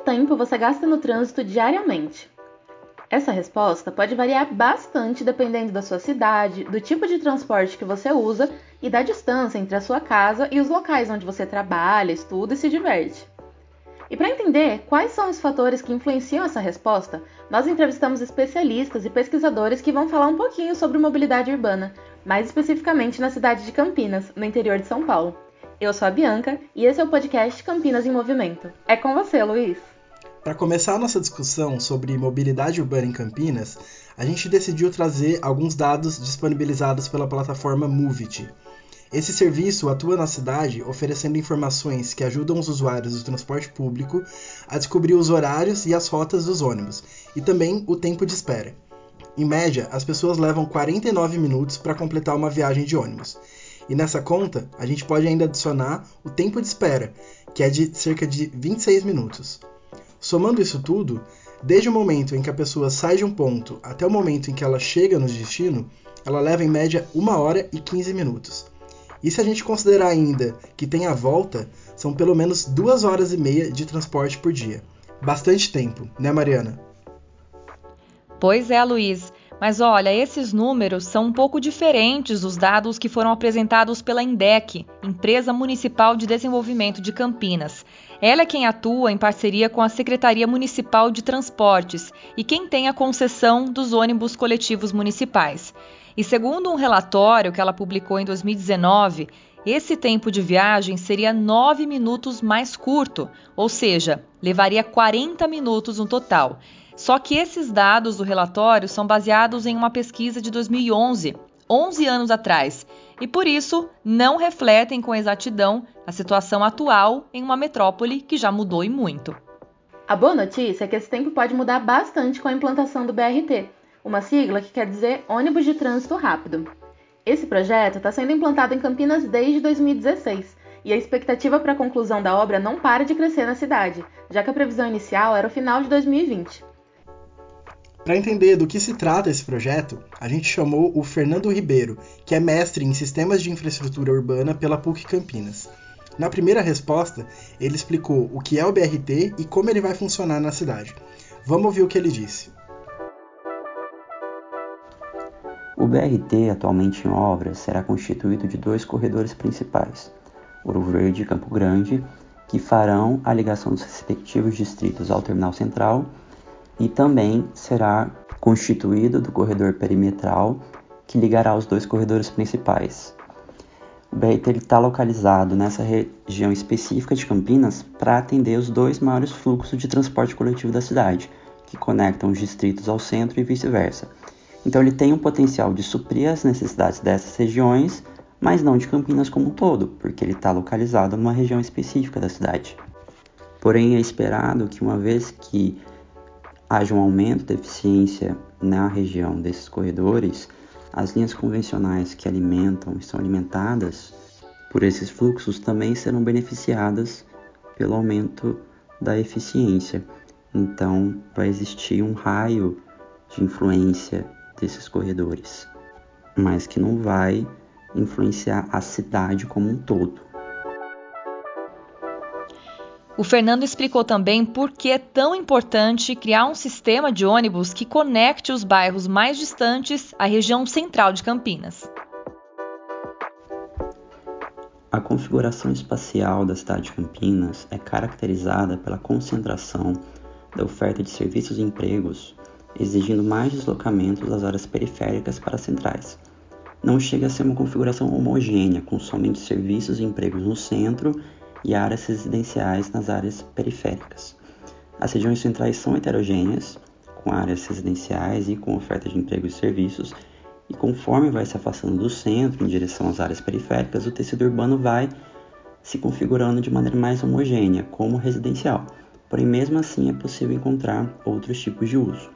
tempo você gasta no trânsito diariamente? Essa resposta pode variar bastante dependendo da sua cidade, do tipo de transporte que você usa e da distância entre a sua casa e os locais onde você trabalha, estuda e se diverte. E para entender quais são os fatores que influenciam essa resposta, nós entrevistamos especialistas e pesquisadores que vão falar um pouquinho sobre mobilidade urbana, mais especificamente na cidade de Campinas, no interior de São Paulo. Eu sou a Bianca e esse é o podcast Campinas em Movimento. É com você, Luiz. Para começar a nossa discussão sobre mobilidade urbana em Campinas, a gente decidiu trazer alguns dados disponibilizados pela plataforma Movit. Esse serviço atua na cidade oferecendo informações que ajudam os usuários do transporte público a descobrir os horários e as rotas dos ônibus, e também o tempo de espera. Em média, as pessoas levam 49 minutos para completar uma viagem de ônibus. E nessa conta, a gente pode ainda adicionar o tempo de espera, que é de cerca de 26 minutos. Somando isso tudo, desde o momento em que a pessoa sai de um ponto até o momento em que ela chega no destino, ela leva em média 1 hora e 15 minutos. E se a gente considerar ainda que tem a volta, são pelo menos 2 horas e meia de transporte por dia. Bastante tempo, né, Mariana? Pois é, Luiz. Mas olha, esses números são um pouco diferentes dos dados que foram apresentados pela INDEC, Empresa Municipal de Desenvolvimento de Campinas. Ela é quem atua em parceria com a Secretaria Municipal de Transportes e quem tem a concessão dos ônibus coletivos municipais. E segundo um relatório que ela publicou em 2019, esse tempo de viagem seria 9 minutos mais curto, ou seja, levaria 40 minutos no total. Só que esses dados do relatório são baseados em uma pesquisa de 2011, 11 anos atrás, e por isso não refletem com exatidão a situação atual em uma metrópole que já mudou e muito. A boa notícia é que esse tempo pode mudar bastante com a implantação do BRT, uma sigla que quer dizer ônibus de trânsito rápido. Esse projeto está sendo implantado em Campinas desde 2016 e a expectativa para a conclusão da obra não para de crescer na cidade, já que a previsão inicial era o final de 2020. Para entender do que se trata esse projeto, a gente chamou o Fernando Ribeiro, que é mestre em Sistemas de Infraestrutura Urbana pela PUC Campinas. Na primeira resposta, ele explicou o que é o BRT e como ele vai funcionar na cidade. Vamos ouvir o que ele disse. O BRT, atualmente em obras, será constituído de dois corredores principais, Ouro Verde e Campo Grande, que farão a ligação dos respectivos distritos ao Terminal Central e também será constituído do corredor perimetral que ligará os dois corredores principais. O BRT está localizado nessa região específica de Campinas para atender os dois maiores fluxos de transporte coletivo da cidade, que conectam os distritos ao centro e vice-versa. Então ele tem um potencial de suprir as necessidades dessas regiões, mas não de Campinas como um todo, porque ele está localizado numa região específica da cidade. Porém, é esperado que uma vez que haja um aumento da eficiência na região desses corredores, as linhas convencionais que alimentam e são alimentadas por esses fluxos também serão beneficiadas pelo aumento da eficiência. Então, vai existir um raio de influência desses corredores, mas que não vai influenciar a cidade como um todo. O Fernando explicou também por que é tão importante criar um sistema de ônibus que conecte os bairros mais distantes à região central de Campinas. A configuração espacial da cidade de Campinas é caracterizada pela concentração da oferta de serviços e empregos, exigindo mais deslocamentos das áreas periféricas para centrais. Não chega a ser uma configuração homogênea, com somente serviços e empregos no centro e áreas residenciais nas áreas periféricas. As regiões centrais são heterogêneas, com áreas residenciais e com oferta de empregos e serviços, e conforme vai se afastando do centro em direção às áreas periféricas, o tecido urbano vai se configurando de maneira mais homogênea, como residencial. Porém, mesmo assim, é possível encontrar outros tipos de uso.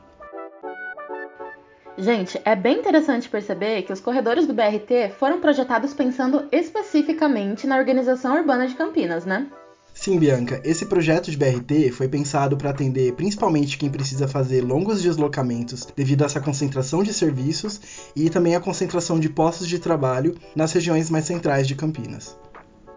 Gente, é bem interessante perceber que os corredores do BRT foram projetados pensando especificamente na organização urbana de Campinas, né? Sim, Bianca, esse projeto de BRT foi pensado para atender principalmente quem precisa fazer longos deslocamentos devido a essa concentração de serviços e também a concentração de postos de trabalho nas regiões mais centrais de Campinas.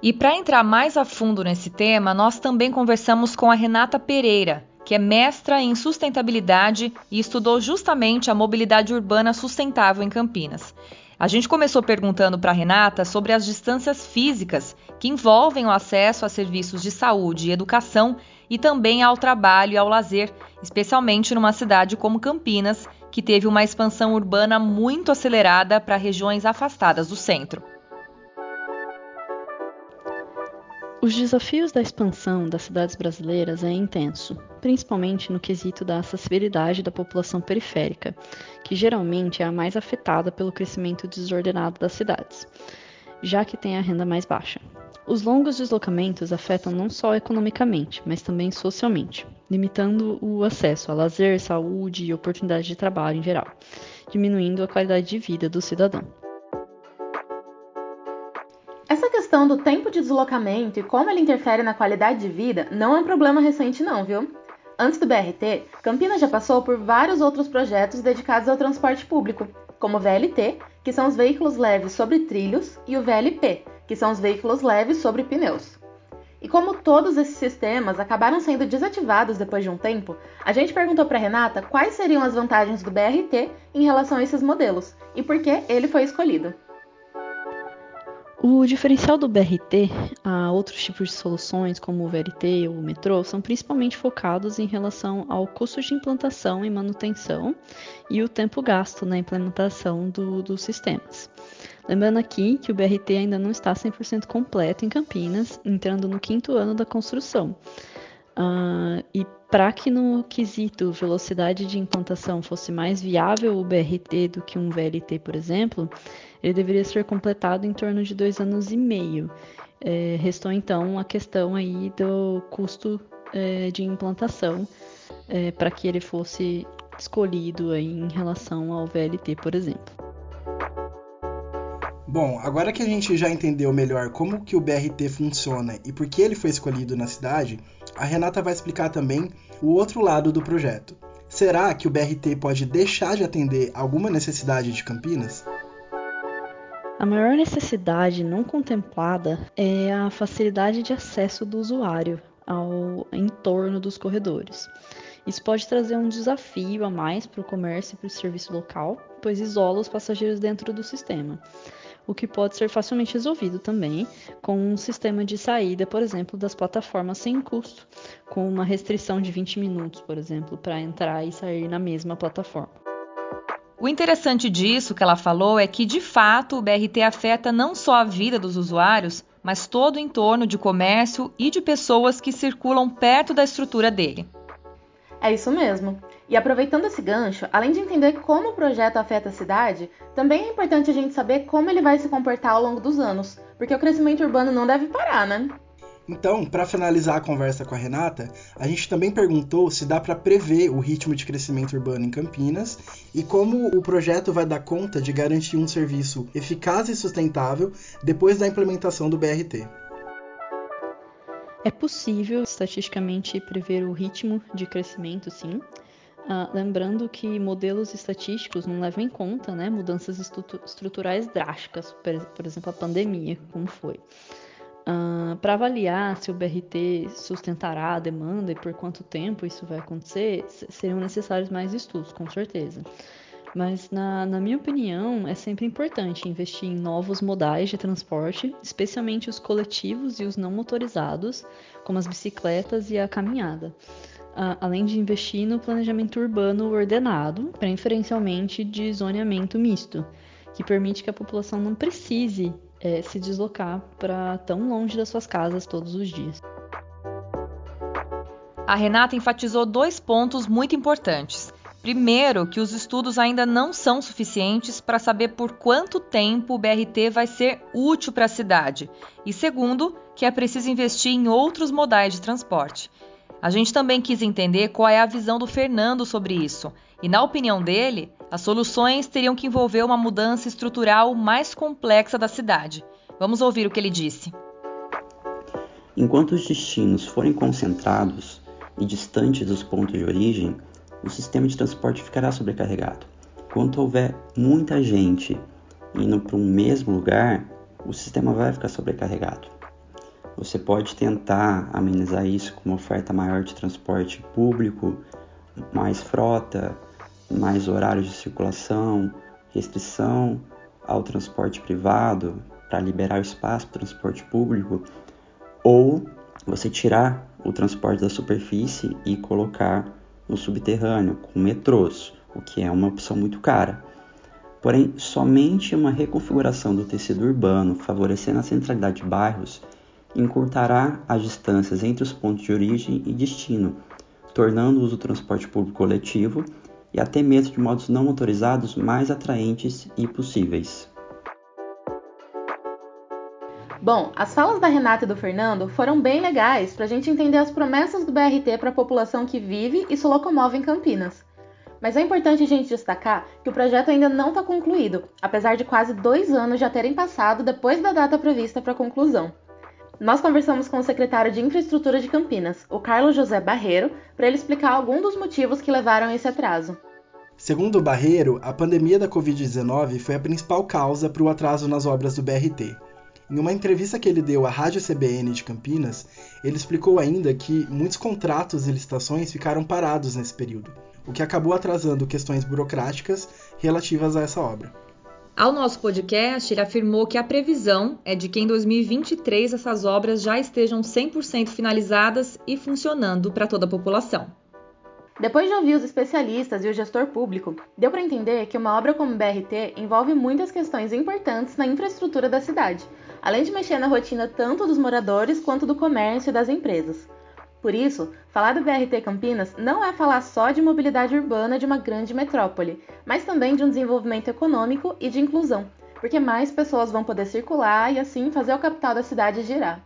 E para entrar mais a fundo nesse tema, nós também conversamos com a Renata Pereira, que é mestra em sustentabilidade e estudou justamente a mobilidade urbana sustentável em Campinas. A gente começou perguntando para Renata sobre as distâncias físicas que envolvem o acesso a serviços de saúde e educação e também ao trabalho e ao lazer, especialmente numa cidade como Campinas, que teve uma expansão urbana muito acelerada para regiões afastadas do centro. Os desafios da expansão das cidades brasileiras é intenso, principalmente no quesito da acessibilidade da população periférica, que geralmente é a mais afetada pelo crescimento desordenado das cidades, já que tem a renda mais baixa. Os longos deslocamentos afetam não só economicamente, mas também socialmente, limitando o acesso a lazer, saúde e oportunidade de trabalho em geral, diminuindo a qualidade de vida do cidadão. Questão do tempo de deslocamento e como ele interfere na qualidade de vida não é um problema recente não, viu? Antes do BRT, Campinas já passou por vários outros projetos dedicados ao transporte público, como o VLT, que são os veículos leves sobre trilhos, e o VLP, que são os veículos leves sobre pneus. E como todos esses sistemas acabaram sendo desativados depois de um tempo, a gente perguntou para Renata quais seriam as vantagens do BRT em relação a esses modelos e por que ele foi escolhido. O diferencial do BRT a outros tipos de soluções, como o VRT ou o metrô, são principalmente focados em relação ao custo de implantação e manutenção e o tempo gasto na implementação do, dos sistemas. Lembrando aqui que o BRT ainda não está 100% completo em Campinas, entrando no quinto ano da construção. Uh, e para que no quesito velocidade de implantação fosse mais viável o BRT do que um VLT, por exemplo, ele deveria ser completado em torno de dois anos e meio. É, restou então a questão aí do custo é, de implantação é, para que ele fosse escolhido em relação ao VLT, por exemplo. Bom, agora que a gente já entendeu melhor como que o BRT funciona e por que ele foi escolhido na cidade, a Renata vai explicar também o outro lado do projeto. Será que o BRT pode deixar de atender alguma necessidade de Campinas? A maior necessidade não contemplada é a facilidade de acesso do usuário ao entorno dos corredores. Isso pode trazer um desafio a mais para o comércio e para o serviço local, pois isola os passageiros dentro do sistema, o que pode ser facilmente resolvido também com um sistema de saída, por exemplo, das plataformas sem custo, com uma restrição de 20 minutos, por exemplo, para entrar e sair na mesma plataforma. O interessante disso que ela falou é que, de fato, o BRT afeta não só a vida dos usuários, mas todo o entorno de comércio e de pessoas que circulam perto da estrutura dele. É isso mesmo. E aproveitando esse gancho, além de entender como o projeto afeta a cidade, também é importante a gente saber como ele vai se comportar ao longo dos anos, porque o crescimento urbano não deve parar, né? Então, para finalizar a conversa com a Renata, a gente também perguntou se dá para prever o ritmo de crescimento urbano em Campinas e como o projeto vai dar conta de garantir um serviço eficaz e sustentável depois da implementação do BRT. É possível estatisticamente prever o ritmo de crescimento, sim. Uh, lembrando que modelos estatísticos não levam em conta né, mudanças estruturais drásticas, por, exemplo, a pandemia, como foi. Uh, para avaliar se o BRT sustentará a demanda e por quanto tempo isso vai acontecer, seriam necessários mais estudos, com certeza. Mas, na, na, minha opinião, é sempre importante investir em novos modais de transporte, especialmente os coletivos e os não motorizados, como as bicicletas e a caminhada. Além de investir no planejamento urbano ordenado, preferencialmente de zoneamento misto, que permite que a população não precise é, se deslocar para tão longe das suas casas todos os dias. A Renata enfatizou dois pontos muito importantes. Primeiro, que os estudos ainda não são suficientes para saber por quanto tempo o BRT vai ser útil para a cidade. E segundo, que é preciso investir em outros modais de transporte. A gente também quis entender qual é a visão do Fernando sobre isso. E, na opinião dele, as soluções teriam que envolver uma mudança estrutural mais complexa da cidade. Vamos ouvir o que ele disse. Enquanto os destinos forem concentrados e distantes dos pontos de origem, o sistema de transporte ficará sobrecarregado. Quando houver muita gente indo para um mesmo lugar, o sistema vai ficar sobrecarregado. Você pode tentar amenizar isso com uma oferta maior de transporte público, mais frota, mais horários de circulação, restrição ao transporte privado para liberar o espaço para o transporte público, ou você tirar o transporte da superfície e colocar no subterrâneo com metrôs, o que é uma opção muito cara. Porém, somente uma reconfiguração do tecido urbano, favorecendo a centralidade de bairros, encurtará as distâncias entre os pontos de origem e destino, tornando o transporte público coletivo e até mesmo de modos não motorizados mais atraentes e possíveis. Bom, as falas da Renata e do Fernando foram bem legais para a gente entender as promessas do BRT para a população que vive e se locomove em Campinas. Mas é importante a gente destacar que o projeto ainda não está concluído, apesar de quase dois anos já terem passado depois da data prevista para conclusão. Nós conversamos com o secretário de Infraestrutura de Campinas, o Carlos José Barreiro, para ele explicar algum dos motivos que levaram a esse atraso. Segundo Barreiro, a pandemia da Covid-19 foi a principal causa para o atraso nas obras do BRT. Em uma entrevista que ele deu à Rádio CBN de Campinas, ele explicou ainda que muitos contratos e licitações ficaram parados nesse período, o que acabou atrasando questões burocráticas relativas a essa obra. Ao nosso podcast, ele afirmou que a previsão é de que em 2023 essas obras já estejam 100% finalizadas e funcionando para toda a população. Depois de ouvir os especialistas e o gestor público, deu para entender que uma obra como BRT envolve muitas questões importantes na infraestrutura da cidade, além de mexer na rotina tanto dos moradores quanto do comércio e das empresas. Por isso, falar do BRT Campinas não é falar só de mobilidade urbana de uma grande metrópole, mas também de um desenvolvimento econômico e de inclusão, porque mais pessoas vão poder circular e assim fazer o capital da cidade girar.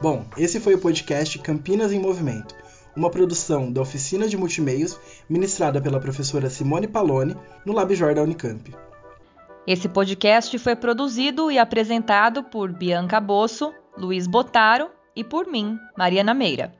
Bom, esse foi o podcast Campinas em Movimento, uma produção da Oficina de Multimeios, ministrada pela professora Simone Paloni, no LabJor da Unicamp. Esse podcast foi produzido e apresentado por Bianca Bosso, Luiz Botaro e por mim, Mariana Meira.